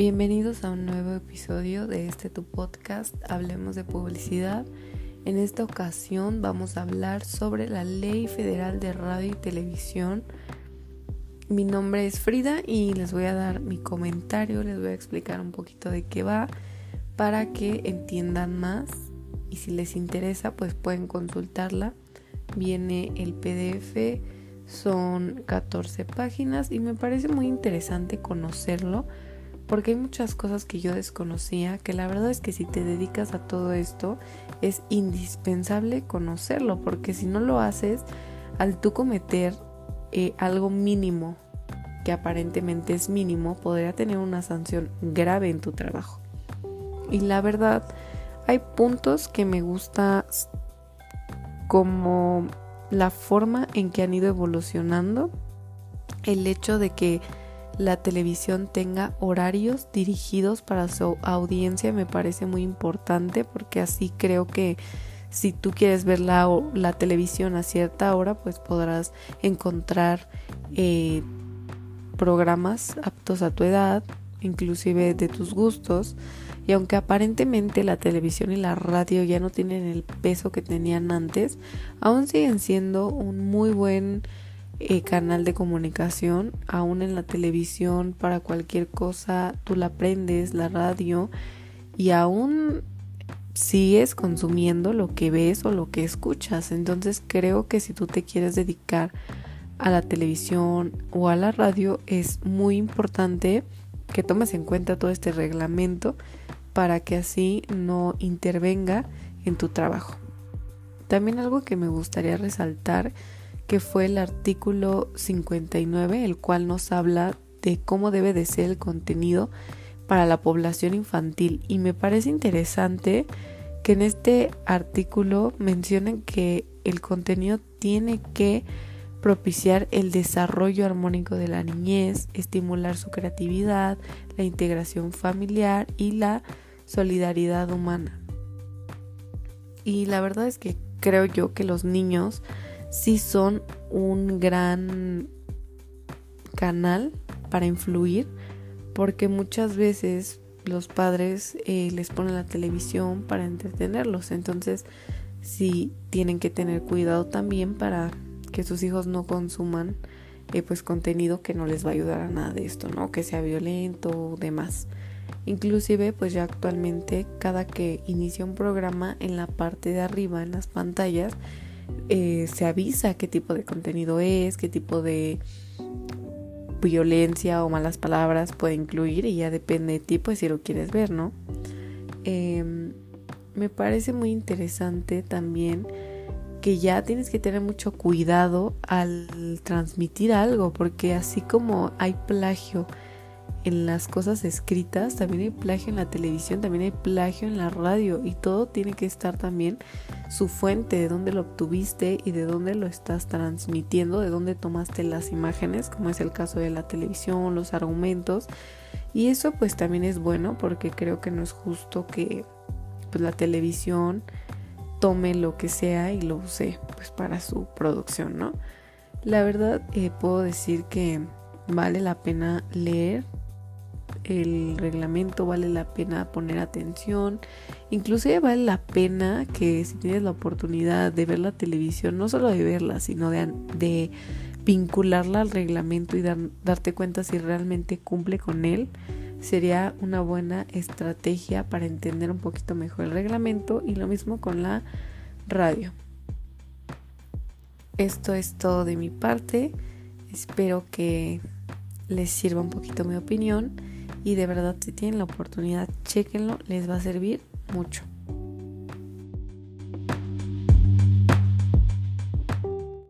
Bienvenidos a un nuevo episodio de este tu podcast Hablemos de Publicidad. En esta ocasión vamos a hablar sobre la Ley Federal de Radio y Televisión. Mi nombre es Frida y les voy a dar mi comentario, les voy a explicar un poquito de qué va para que entiendan más y si les interesa pues pueden consultarla. Viene el PDF, son 14 páginas y me parece muy interesante conocerlo porque hay muchas cosas que yo desconocía, que la verdad es que si te dedicas a todo esto es indispensable conocerlo, porque si no lo haces, al tú cometer eh, algo mínimo, que aparentemente es mínimo, podría tener una sanción grave en tu trabajo. Y la verdad, hay puntos que me gusta como la forma en que han ido evolucionando, el hecho de que la televisión tenga horarios dirigidos para su audiencia me parece muy importante porque así creo que si tú quieres ver la, televisión a cierta hora pues podrás encontrar eh, programas aptos a tu edad inclusive de tus gustos. Y aunque aparentemente la televisión y la radio ya no tienen el peso que tenían antes aún siguen siendo un muy buen eh, canal de comunicación, aún en la televisión, para cualquier cosa, tú la prendes, la radio, y aún sigues consumiendo lo que ves o lo que escuchas. Entonces creo que si tú te quieres dedicar a la televisión o a la radio, es muy importante que tomes en cuenta todo este reglamento para que así no intervenga en tu trabajo. También algo que me gustaría resaltar que fue el artículo 59, el cual nos habla de cómo debe de ser el contenido para la población infantil. Y me parece interesante que en este artículo mencionen que el contenido tiene que propiciar el desarrollo armónico de la niñez, estimular su creatividad, la integración familiar y la solidaridad humana. Y la verdad es que creo yo que los niños sí son un gran canal para influir porque muchas veces los padres eh, les ponen la televisión para entretenerlos. Entonces sí tienen que tener cuidado también para que sus hijos no consuman eh, pues contenido que no les va a ayudar a nada de esto no que sea violento o demás. Inclusive pues ya actualmente cada que inicia un programa en la parte de arriba en las pantallas eh, se avisa qué tipo de contenido es, qué tipo de violencia o malas palabras puede incluir y ya depende de ti pues si lo quieres ver, ¿no? Em, me parece muy interesante también que ya tienes que tener mucho cuidado al transmitir algo porque así como hay plagio en las cosas escritas, también hay plagio en la televisión, también hay plagio en la radio y todo tiene que estar también su fuente, de dónde lo obtuviste y de dónde lo estás transmitiendo, de dónde tomaste las imágenes, como es el caso de la televisión, los argumentos. Y eso pues también es bueno porque creo que no es justo que pues la televisión tome lo que sea y lo use pues para su producción, ¿no? La verdad eh, puedo decir que vale la pena leer el reglamento, vale la pena poner atención, inclusive vale la pena que si tienes la oportunidad de ver la televisión, no solo de verla, sino de, de vincularla al reglamento y darte cuenta si realmente cumple con él, sería una buena estrategia para entender un poquito mejor el reglamento y lo mismo con la radio. Esto es todo de mi parte. Espero que les sirva un poquito mi opinión y de verdad si tienen la oportunidad, chequenlo, les va a servir mucho.